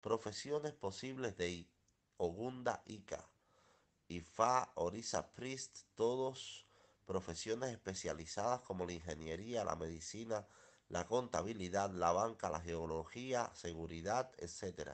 Profesiones posibles de Ogunda Ika y Fa Orisa Priest, todos profesiones especializadas como la ingeniería, la medicina, la contabilidad, la banca, la geología, seguridad, etc.